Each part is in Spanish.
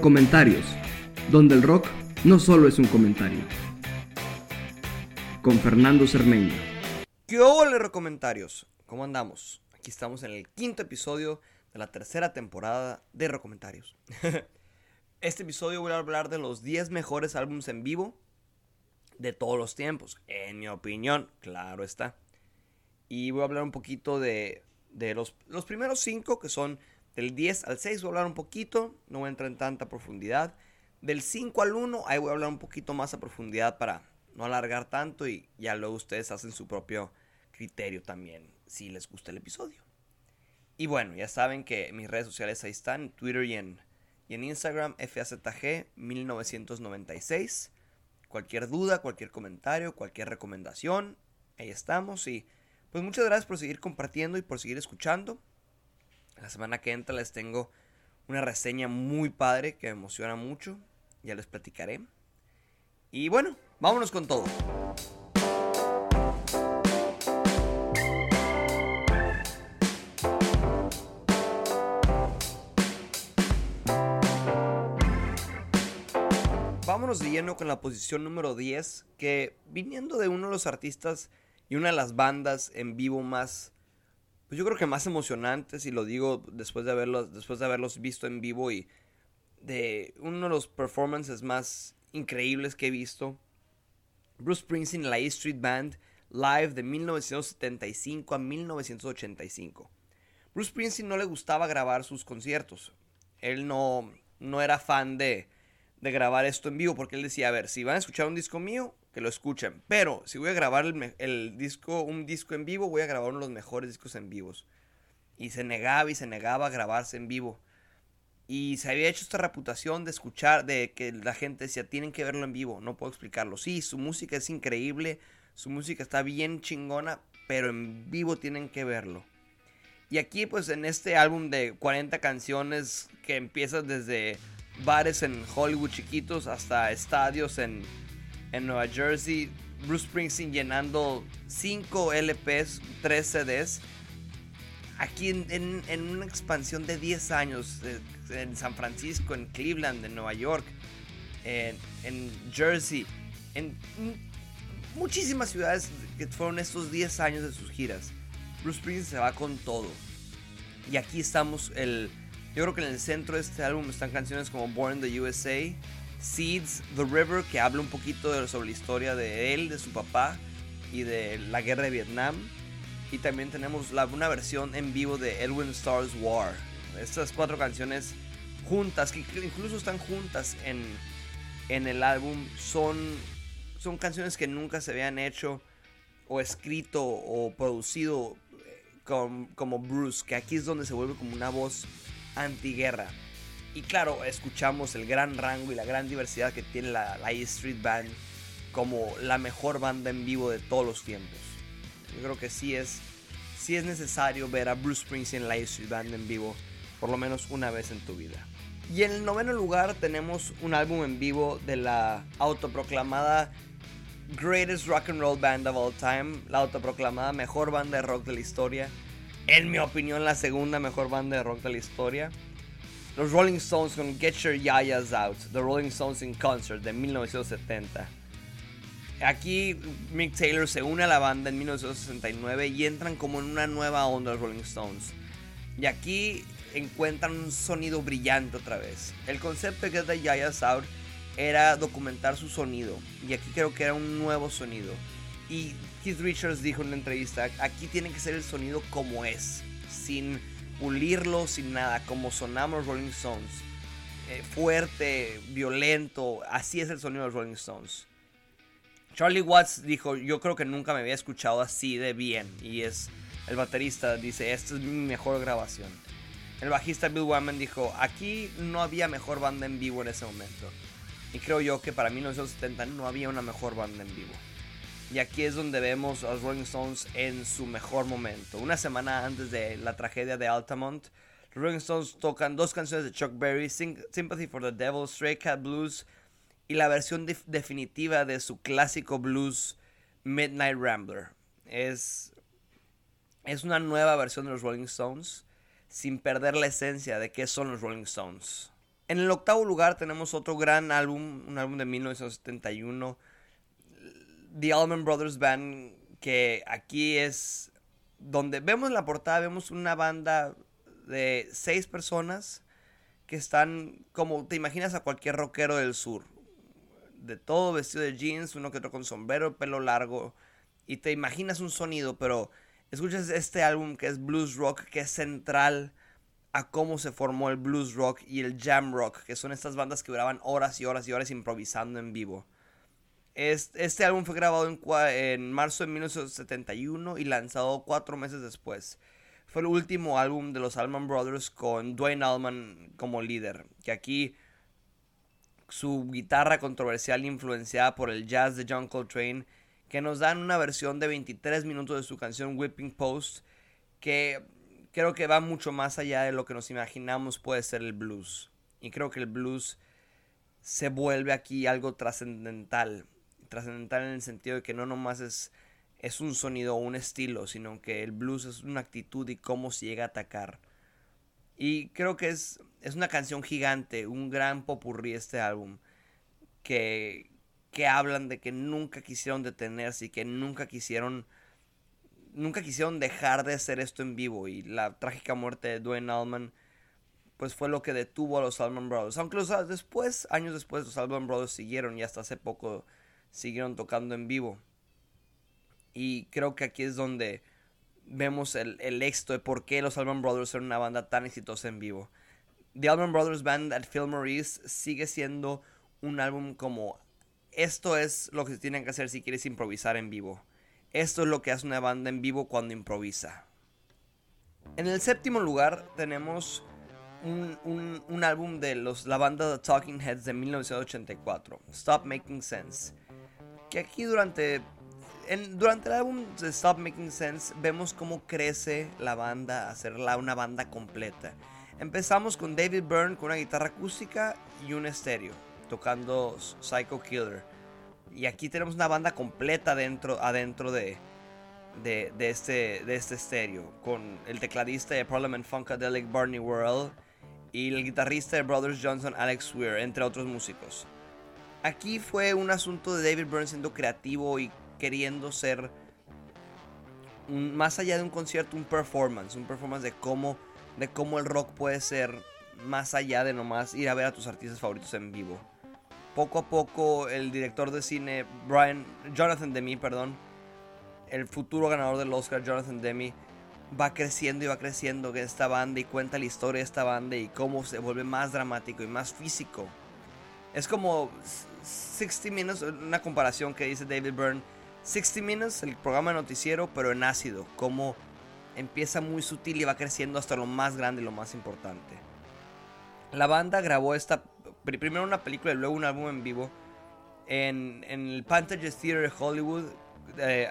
Comentarios, donde el rock no solo es un comentario. Con Fernando Cermeño. ¿Qué hola, Comentarios? ¿Cómo andamos? Aquí estamos en el quinto episodio de la tercera temporada de Comentarios. este episodio voy a hablar de los 10 mejores álbumes en vivo de todos los tiempos, en mi opinión, claro está. Y voy a hablar un poquito de, de los, los primeros 5 que son del 10 al 6 voy a hablar un poquito, no voy a entrar en tanta profundidad. Del 5 al 1, ahí voy a hablar un poquito más a profundidad para no alargar tanto y ya luego ustedes hacen su propio criterio también, si les gusta el episodio. Y bueno, ya saben que mis redes sociales ahí están, en Twitter y en, y en Instagram, FAZG1996. Cualquier duda, cualquier comentario, cualquier recomendación, ahí estamos. Y pues muchas gracias por seguir compartiendo y por seguir escuchando. La semana que entra les tengo una reseña muy padre que me emociona mucho. Ya les platicaré. Y bueno, vámonos con todo. Vámonos de lleno con la posición número 10, que viniendo de uno de los artistas y una de las bandas en vivo más pues yo creo que más emocionantes, y lo digo después de haberlos, después de haberlos visto en vivo y de uno de los performances más increíbles que he visto. Bruce Springsteen, la E Street Band, live de 1975 a 1985. Bruce Springsteen no le gustaba grabar sus conciertos. Él no, no era fan de, de grabar esto en vivo porque él decía, a ver, si van a escuchar un disco mío, que lo escuchen. Pero si voy a grabar el, disco, un disco en vivo, voy a grabar uno de los mejores discos en vivos. Y se negaba y se negaba a grabarse en vivo. Y se había hecho esta reputación de escuchar, de que la gente decía, tienen que verlo en vivo, no puedo explicarlo. Sí, su música es increíble, su música está bien chingona, pero en vivo tienen que verlo. Y aquí pues en este álbum de 40 canciones que empieza desde bares en Hollywood chiquitos hasta estadios en en Nueva Jersey, Bruce Springsteen llenando 5 LPs, 3 CDs. Aquí en, una expansión de 10 años, eh, en San Francisco, en Cleveland, en Nueva York, en, en Jersey, en muchísimas ciudades que fueron estos 10 años de sus giras. Bruce Springsteen se va con todo. Y aquí estamos, el, yo creo que en el centro de este álbum están canciones como Born in the USA, Seeds, The River, que habla un poquito sobre la historia de él, de su papá y de la guerra de Vietnam. Y también tenemos una versión en vivo de Edwin Starr's War. Estas cuatro canciones juntas, que incluso están juntas en, en el álbum, son, son canciones que nunca se habían hecho o escrito o producido eh, como Bruce, que aquí es donde se vuelve como una voz antiguerra. Y claro, escuchamos el gran rango y la gran diversidad que tiene la, la Street Band como la mejor banda en vivo de todos los tiempos. Yo creo que sí es, sí es necesario ver a Bruce Springsteen en la E Street Band en vivo por lo menos una vez en tu vida. Y en el noveno lugar tenemos un álbum en vivo de la autoproclamada Greatest Rock and Roll Band of All Time, la autoproclamada mejor banda de rock de la historia. En mi opinión, la segunda mejor banda de rock de la historia los Rolling Stones con Get Your Yayas Out, The Rolling Stones in Concert de 1970. Aquí Mick Taylor se une a la banda en 1969 y entran como en una nueva onda los Rolling Stones. Y aquí encuentran un sonido brillante otra vez. El concepto de Get the Yayas Out era documentar su sonido. Y aquí creo que era un nuevo sonido. Y Keith Richards dijo en una entrevista, aquí tiene que ser el sonido como es, sin pulirlo sin nada, como sonamos Rolling Stones. Eh, fuerte, violento, así es el sonido de los Rolling Stones. Charlie Watts dijo, yo creo que nunca me había escuchado así de bien. Y es el baterista, dice, esta es mi mejor grabación. El bajista Bill Wyman dijo, aquí no había mejor banda en vivo en ese momento. Y creo yo que para 1970 no había una mejor banda en vivo. Y aquí es donde vemos a los Rolling Stones en su mejor momento. Una semana antes de la tragedia de Altamont, los Rolling Stones tocan dos canciones de Chuck Berry, Sympathy for the Devil, Stray Cat Blues y la versión definitiva de su clásico blues Midnight Rambler. Es, es una nueva versión de los Rolling Stones sin perder la esencia de qué son los Rolling Stones. En el octavo lugar tenemos otro gran álbum, un álbum de 1971, The Allman Brothers Band, que aquí es donde vemos la portada, vemos una banda de seis personas que están como te imaginas a cualquier rockero del sur. De todo vestido de jeans, uno que otro con sombrero, pelo largo. Y te imaginas un sonido, pero escuchas este álbum que es blues rock, que es central a cómo se formó el blues rock y el jam rock, que son estas bandas que duraban horas y horas y horas improvisando en vivo. Este, álbum fue grabado en, en, marzo de 1971 y lanzado cuatro meses después. Fue el último álbum de los Allman Brothers con Dwayne Allman como líder, que aquí su guitarra controversial influenciada por el jazz de John Coltrane, que nos dan una versión de 23 minutos de su canción Whipping Post, que creo que va mucho más allá de lo que nos imaginamos puede ser el blues. Y creo que el blues se vuelve aquí algo trascendental. Trascendental en el sentido de que no nomás es, es un sonido o un estilo, sino que el blues es una actitud y cómo se llega a atacar. Y creo que es, es una canción gigante, un gran popurrí este álbum, que, que hablan de que nunca quisieron detenerse y que nunca quisieron nunca quisieron dejar de hacer esto en vivo y la trágica muerte de Dwayne Allman pues fue lo que detuvo a los Allman Brothers. Aunque los, después, años después, los Allman Brothers siguieron y hasta hace poco siguieron tocando en vivo. Y creo que aquí es donde vemos el, el éxito de por qué los Allman Brothers eran una banda tan exitosa en vivo. The Allman Brothers Band at Fillmore East sigue siendo un álbum como esto es lo que tienen que hacer si quieres improvisar en vivo. Esto es lo que hace una banda en vivo cuando improvisa. En el séptimo lugar tenemos un, álbum de los, la banda The Talking Heads de 1984, Stop Making Sense. Que aquí durante, durante el álbum Stop Making Sense vemos cómo crece la banda a una banda completa. Empezamos con David Byrne con una guitarra acústica y un estéreo, tocando Psycho Killer. Y aquí tenemos una banda completa dentro, adentro de, de, este, de este estéreo. Con el tecladista de Parliament Funkadelic Barney Worrell y el guitarrista de Brothers Johnson Alex Weir, entre otros músicos. Aquí fue un asunto de David Byrne siendo creativo y queriendo ser más allá de un concierto, un performance, un performance de cómo, de cómo el rock puede ser más allá de nomás ir a ver a tus artistas favoritos en vivo poco a poco el director de cine Brian Jonathan Demi, perdón, el futuro ganador del Oscar Jonathan Demi va creciendo y va creciendo en esta banda y cuenta la historia de esta banda y cómo se vuelve más dramático y más físico. Es como 60 Minutes, una comparación que dice David Byrne. 60 Minutes, el programa de noticiero, pero en ácido. Como empieza muy sutil y va creciendo hasta lo más grande y lo más importante. La banda grabó esta primero una película y luego un álbum en vivo en, el Pantages Theater de Hollywood eh,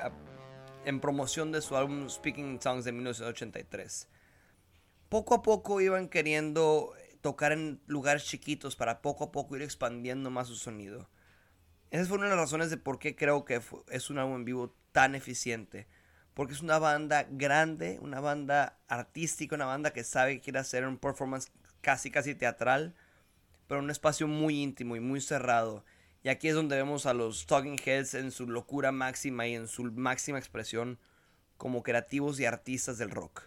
en promoción de su álbum Speaking Songs de 1983. Poco a poco iban queriendo tocar en lugares chiquitos para poco a poco ir expandiendo más su sonido. Esa fue una de las razones de por qué creo que es un álbum en vivo tan eficiente. Porque es una banda grande, una banda artística, una banda que sabe que quiere hacer un performance casi casi teatral pero un espacio muy íntimo y muy cerrado. Y aquí es donde vemos a los Talking Heads en su locura máxima y en su máxima expresión como creativos y artistas del rock.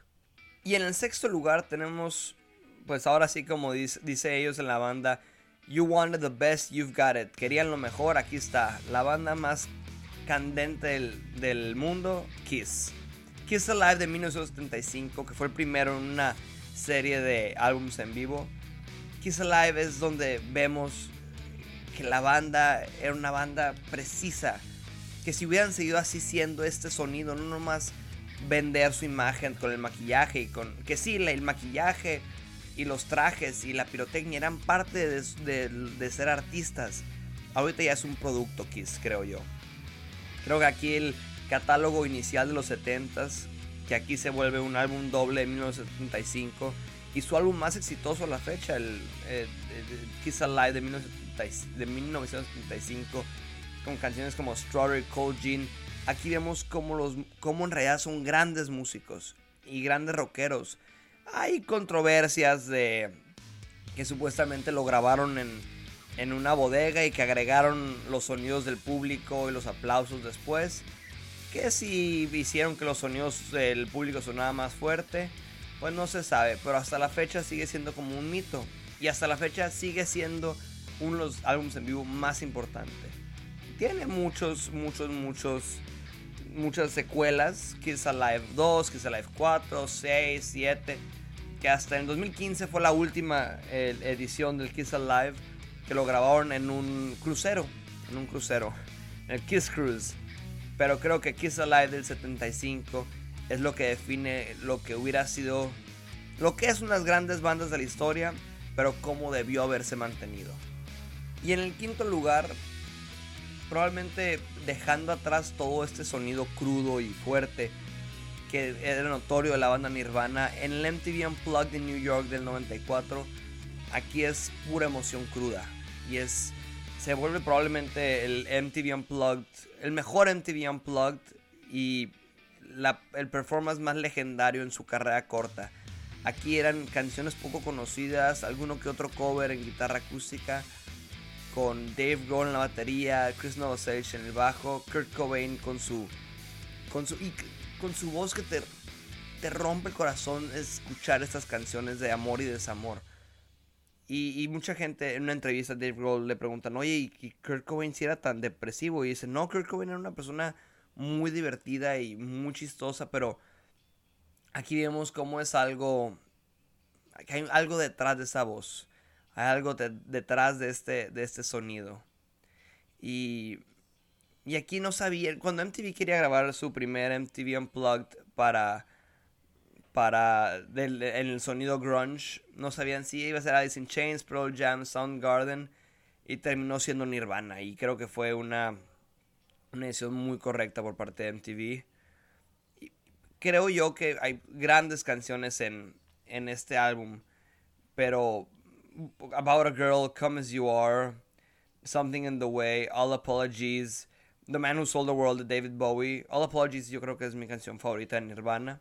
Y en el sexto lugar tenemos, pues ahora sí como dice, ellos en la banda, You wanted the best, you've got it. Querían lo mejor, aquí está. La banda más candente del, del mundo, Kiss. Kiss Alive de 1975, que fue el primero en una serie de álbumes en vivo. Kiss Alive es donde vemos que la banda era una banda precisa. Que si hubieran seguido así siendo este sonido, no nomás vender su imagen con el maquillaje y con. Que sí, el maquillaje y los trajes y la pirotecnia eran parte de, ser artistas. Ahorita ya es un producto Kiss, creo yo. Creo que aquí el catálogo inicial de los 70s, que aquí se vuelve un álbum doble de 1975 y su álbum más exitoso a la fecha, el, eh, Kiss Alive de, 1975, con canciones como Strawberry Cold Jean. Aquí vemos cómo, los, cómo en realidad son grandes músicos y grandes rockeros. Hay controversias de que supuestamente lo grabaron en, en una bodega y que agregaron los sonidos del público y los aplausos después. Que si hicieron que los sonidos del público sonaran más fuerte, pues no se sabe. Pero hasta la fecha sigue siendo como un mito. Y hasta la fecha sigue siendo uno de los álbumes en vivo más importantes. Tiene muchos, muchos, muchos, muchas secuelas. Kiss Alive 2, Kiss Alive 4, 6, 7. Que hasta en 2015 fue la última edición del Kiss Alive que lo grabaron en un crucero, en un crucero, el Kiss Cruise. Pero creo que Kiss Alive del 75 es lo que define lo que hubiera sido, lo que es unas grandes bandas de la historia, pero cómo debió haberse mantenido. Y en el quinto lugar, probablemente dejando atrás todo este sonido crudo y fuerte que era notorio de la banda Nirvana, en el MTV Unplugged de New York del 94, aquí es pura emoción cruda y es se vuelve probablemente el MTV Unplugged, el mejor MTV Unplugged y el performance más legendario en su carrera corta. Aquí eran canciones poco conocidas, alguno que otro cover en guitarra acústica, con Dave Grohl en la batería, Chris Novoselic en el bajo, Kurt Cobain con su con su con su voz que te te rompe el corazón escuchar estas canciones de amor y desamor. Y, mucha gente en una entrevista a Dave Grohl le preguntan, oye, ¿y Kurt Cobain si era tan depresivo? Y dice, no, Kurt Cobain era una persona muy divertida y muy chistosa, pero aquí vemos cómo es algo, hay algo detrás de esa voz, hay algo detrás de este, de este sonido. Y, y aquí no sabía, cuando MTV quería grabar su primer MTV Unplugged para para en el sonido grunge. No sabían si iba a ser Alice in Chains, Pearl Jam, Soundgarden y terminó siendo Nirvana y creo que fue una una decisión muy correcta por parte de MTV. creo yo que hay grandes canciones en, en este álbum, pero About a Girl, Come As You Are, Something in the Way, All Apologies, The Man Who Sold the World de David Bowie. All Apologies yo creo que es mi canción favorita de Nirvana.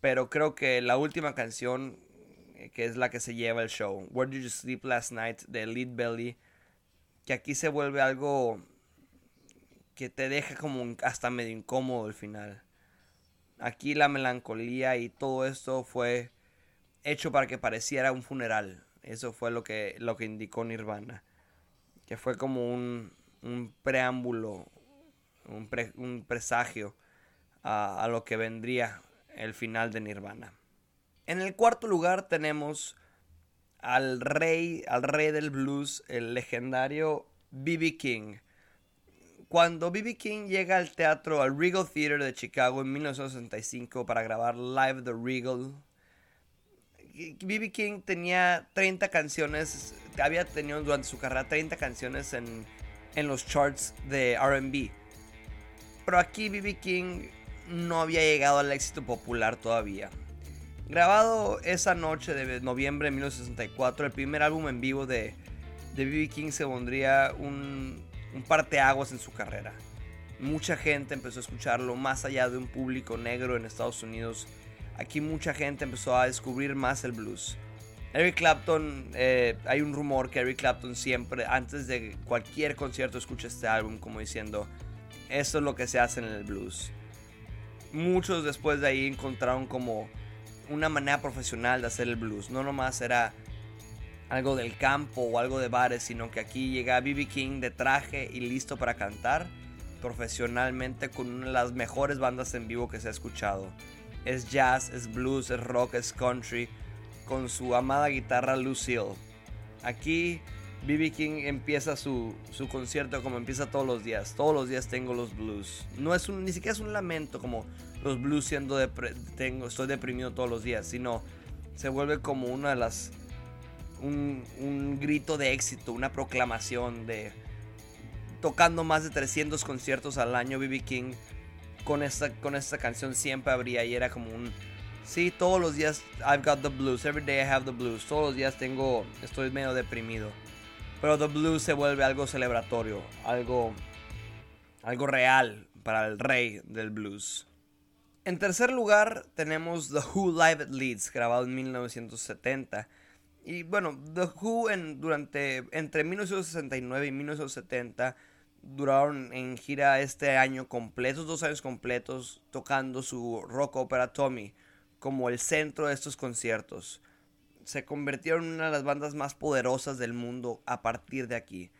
Pero creo que la última canción, que es la que se lleva el show, Where Did You Sleep Last Night, de Lead Belly, que aquí se vuelve algo que te deja como hasta medio incómodo al final. Aquí la melancolía y todo esto fue hecho para que pareciera un funeral. Eso fue lo que, lo que indicó Nirvana. Que fue como un, un preámbulo, un, un presagio a, a, lo que vendría el final de Nirvana. En el cuarto lugar tenemos al rey, al rey del blues, el legendario B.B. King. Cuando B.B. King llega al teatro, al Regal Theater de Chicago en 1965 para grabar Live the Regal, B.B. King tenía 30 canciones, había tenido durante su carrera 30 canciones en, en los charts de RB. Pero aquí B.B. King no había llegado al éxito popular todavía. Grabado esa noche de noviembre de 1964, el primer álbum en vivo de B.B. King se pondría un, un parteaguas en su carrera. Mucha gente empezó a escucharlo más allá de un público negro en Estados Unidos. Aquí mucha gente empezó a descubrir más el blues. Eric Clapton, eh, hay un rumor que Eric Clapton siempre, antes de cualquier concierto, escucha este álbum como diciendo, esto es lo que se hace en el blues muchos después de ahí encontraron como una manera profesional de hacer el blues. No nomás era algo del campo o algo de bares, sino que aquí llega BB King de traje y listo para cantar profesionalmente con una de las mejores bandas en vivo que se ha escuchado. Es jazz, es blues, es rock, es country, con su amada guitarra Lucille. Aquí BB King empieza su, concierto como empieza todos los días. Todos los días tengo los blues. No es un, ni siquiera es un lamento como los blues siendo tengo, estoy deprimido todos los días, sino se vuelve como una de las un, un grito de éxito, una proclamación de tocando más de 300 conciertos al año BB King con esta con esta canción siempre habría y era como un sí, todos los días I've got the blues, every day I have the blues, todos los días tengo estoy medio deprimido. Pero The Blues se vuelve algo celebratorio, algo, algo real para el rey del blues. En tercer lugar tenemos The Who Live at Leeds, grabado en 1970. Y bueno, The Who en, durante, entre 1969 y 1970 duraron en gira este año completos, dos años completos, tocando su rock opera Tommy como el centro de estos conciertos. Se convirtieron en una de las bandas más poderosas del mundo a partir de aquí.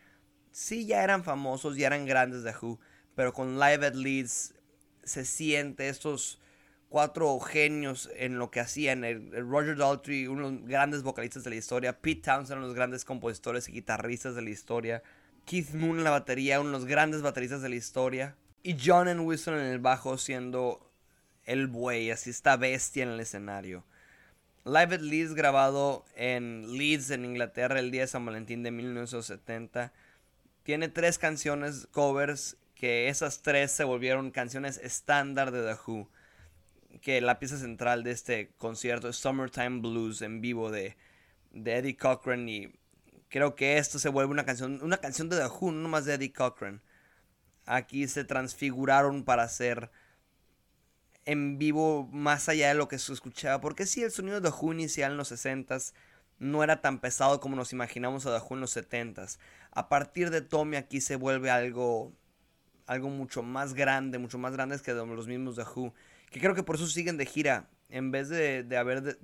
Sí, ya eran famosos, ya eran grandes de Who, pero con Live at Leeds se siente estos cuatro genios en lo que hacían. El, Roger Daltrey, uno de los grandes vocalistas de la historia. Pete Townsend, uno de los grandes compositores y guitarristas de la historia. Keith Moon en la batería, uno de los grandes bateristas de la historia. Y John Wilson en el bajo siendo el buey, así esta bestia en el escenario. Live at Leeds grabado en Leeds, en Inglaterra, el día de San Valentín de 1970. Tiene tres canciones covers que esas tres se volvieron canciones estándar de The Who que la pieza central de este concierto es Summertime Blues en vivo de, Eddie Cochran y creo que esto se vuelve una canción, una canción de The Who, no más de Eddie Cochran. Aquí se transfiguraron para hacer en vivo más allá de lo que se escuchaba, porque sí, el sonido de The Who inicial en los 60s no era tan pesado como nos imaginamos a The Who en los 70s. A partir de Tommy aquí se vuelve algo algo mucho más grande, mucho más grande que los mismos The Who que creo que por eso siguen de gira, en vez de, haber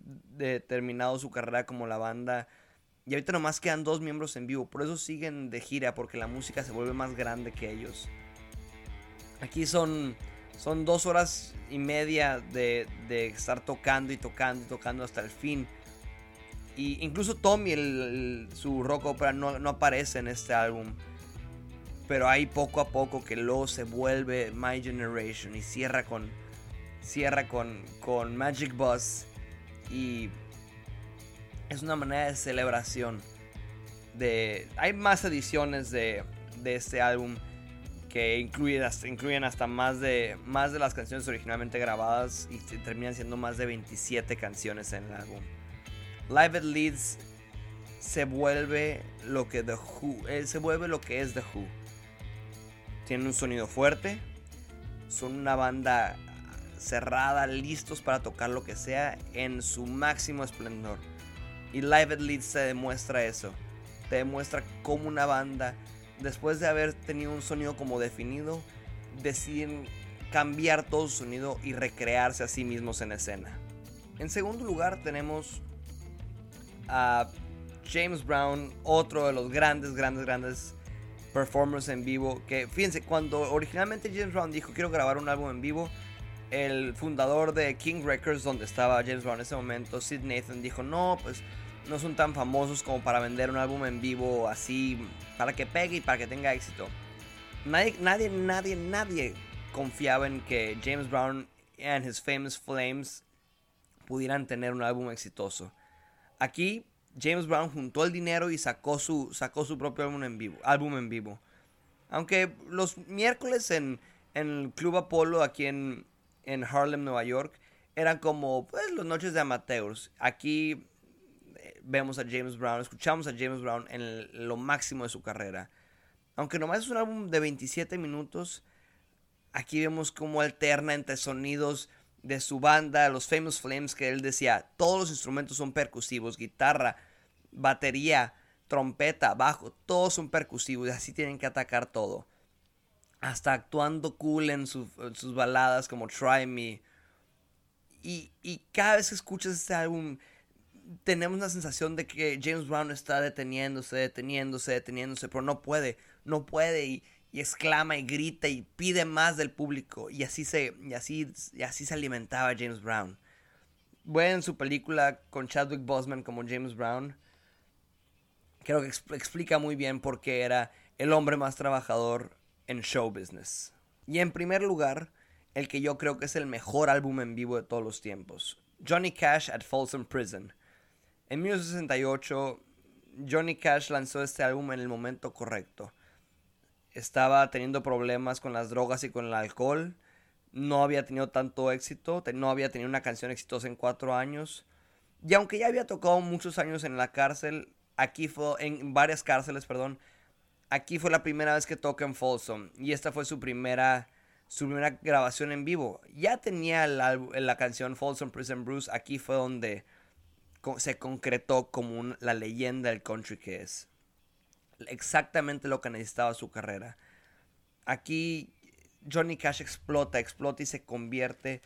terminado su carrera como la banda. Y ahorita nomás quedan dos miembros en vivo, por eso siguen de gira, porque la música se vuelve más grande que ellos. Aquí son, son dos horas y media de, estar tocando y tocando y tocando hasta el fin. Y incluso Tommy, su rock opera, no, no aparece en este álbum. Pero ahí poco a poco que luego se vuelve My Generation y cierra con, cierra con, con Magic Bus y es una manera de celebración. De, hay más ediciones de, de este álbum que incluyen hasta, incluyen hasta más, de, más de las canciones originalmente grabadas y terminan siendo más de 27 canciones en el álbum. Live at Leeds se vuelve lo que The Who, eh, se vuelve lo que es The Who. Tiene un sonido fuerte, son una banda cerrada, listos para tocar lo que sea en su máximo esplendor. Y Live at Leeds se demuestra eso. Te demuestra cómo una banda, después de haber tenido un sonido como definido, deciden cambiar todo su sonido y recrearse a sí mismos en escena. En segundo lugar tenemos a James Brown, otro de los grandes, grandes, grandes performers en vivo. Que fíjense, cuando originalmente James Brown dijo quiero grabar un álbum en vivo, el fundador de King Records, donde estaba James Brown en ese momento, Sid Nathan, dijo, no, pues no son tan famosos como para vender un álbum en vivo así, para que pegue y para que tenga éxito. Nadie, nadie, nadie, nadie confiaba en que James Brown and his famous Flames pudieran tener un álbum exitoso. Aquí James Brown juntó el dinero y sacó su, sacó su propio álbum en vivo. Álbum en vivo. Aunque los miércoles en, en el Club Apolo aquí en, en Harlem, Nueva York, eran como pues las noches de amateurs. Aquí vemos a James Brown, escuchamos a James Brown en lo máximo de su carrera. Aunque nomás es un álbum de 27 minutos, aquí vemos cómo alterna entre sonidos de su banda, los Famous Flames, que él decía, todos los instrumentos son percusivos, guitarra, batería, trompeta, bajo, todos son percusivos y así tienen que atacar todo hasta actuando cool en, sus baladas como Try Me. Y, cada vez que escuchas este álbum, tenemos la sensación de que James Brown está deteniéndose, deteniéndose, deteniéndose, pero no puede, no puede y, exclama y grita y pide más del público. Y así se, y así, y así se alimentaba James Brown. Bueno, en su película con Chadwick Boseman como James Brown, creo que explica muy bien por qué era el hombre más trabajador en show business. Y en primer lugar, el que yo creo que es el mejor álbum en vivo de todos los tiempos, Johnny Cash at Folsom Prison. En 1968, Johnny Cash lanzó este álbum en el momento correcto. Estaba teniendo problemas con las drogas y con el alcohol. No había tenido tanto éxito. No había tenido una canción exitosa en cuatro años. Y aunque ya había tocado muchos años en la cárcel, aquí fue en varias cárceles, perdón, aquí fue la primera vez que toca en Folsom y esta fue su primera su primera grabación en vivo. Ya tenía la, la canción Folsom Prison Bruce, aquí fue donde se concretó como la leyenda del country que es. Exactamente lo que necesitaba su carrera. Aquí Johnny Cash explota, explota y se convierte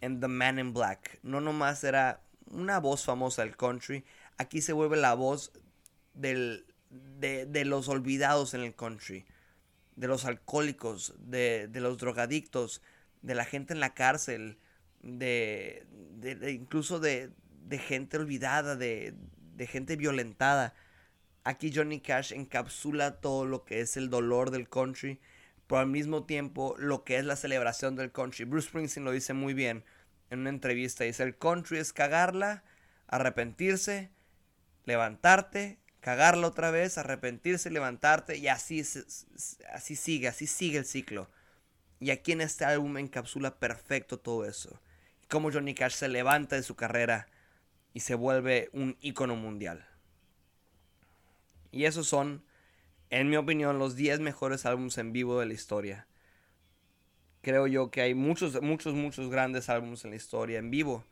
en The Man in Black. No nomás era una voz famosa del country, aquí se vuelve la voz del, de, los olvidados en el country, de los alcohólicos, de, los drogadictos, de la gente en la cárcel, de, incluso de, gente olvidada, de, de gente violentada. Aquí Johnny Cash encapsula todo lo que es el dolor del country pero al mismo tiempo lo que es la celebración del country. Bruce Springsteen lo dice muy bien en una entrevista. Dice, el country es cagarla, arrepentirse, levantarte, cagarla otra vez, arrepentirse, levantarte y así, así sigue, así sigue el ciclo. Y aquí en este álbum encapsula perfecto todo eso. Cómo Johnny Cash se levanta de su carrera y se vuelve un ícono mundial. Y esos son en mi opinión, los 10 mejores álbumes en vivo de la historia. Creo yo que hay muchos, muchos, muchos grandes álbumes en la historia en vivo.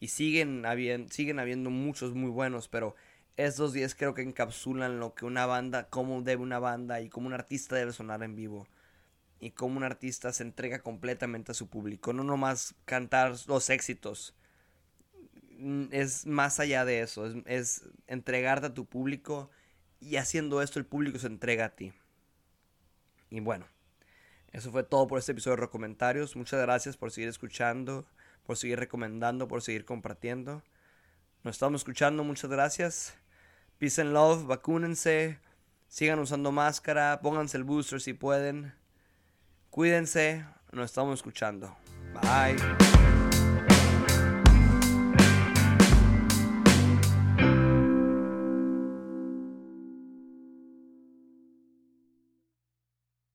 Y siguen habiendo, siguen habiendo muchos muy buenos, pero estos 10 creo que encapsulan lo que una banda, cómo debe una banda y cómo un artista debe sonar en vivo. Y cómo un artista se entrega completamente a su público. No nomás cantar los éxitos. Es más allá de eso. Es, es entregarte a tu público y haciendo esto el público se entrega a ti. Y bueno, eso fue todo por este episodio de Recomentarios. Muchas gracias por seguir escuchando, por seguir recomendando, por seguir compartiendo. Nos estamos escuchando, muchas gracias. Peace and love, vacúnense, sigan usando máscara, pónganse el booster si pueden. Cuídense, nos estamos escuchando. Bye.